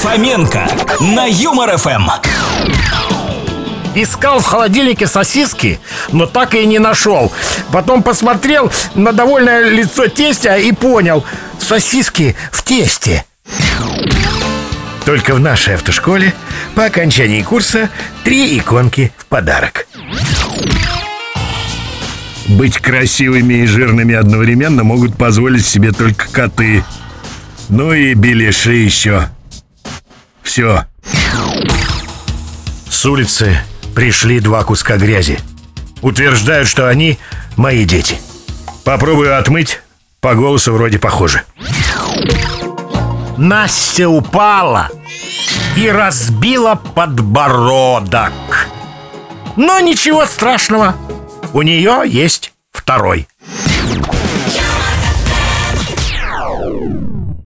Фоменко на Юмор ФМ. Искал в холодильнике сосиски, но так и не нашел. Потом посмотрел на довольное лицо тестя и понял, сосиски в тесте. Только в нашей автошколе по окончании курса три иконки в подарок. Быть красивыми и жирными одновременно могут позволить себе только коты. Ну и беляши еще. Все. С улицы пришли два куска грязи. Утверждают, что они мои дети. Попробую отмыть, по голосу вроде похоже. Настя упала и разбила подбородок. Но ничего страшного, у нее есть второй.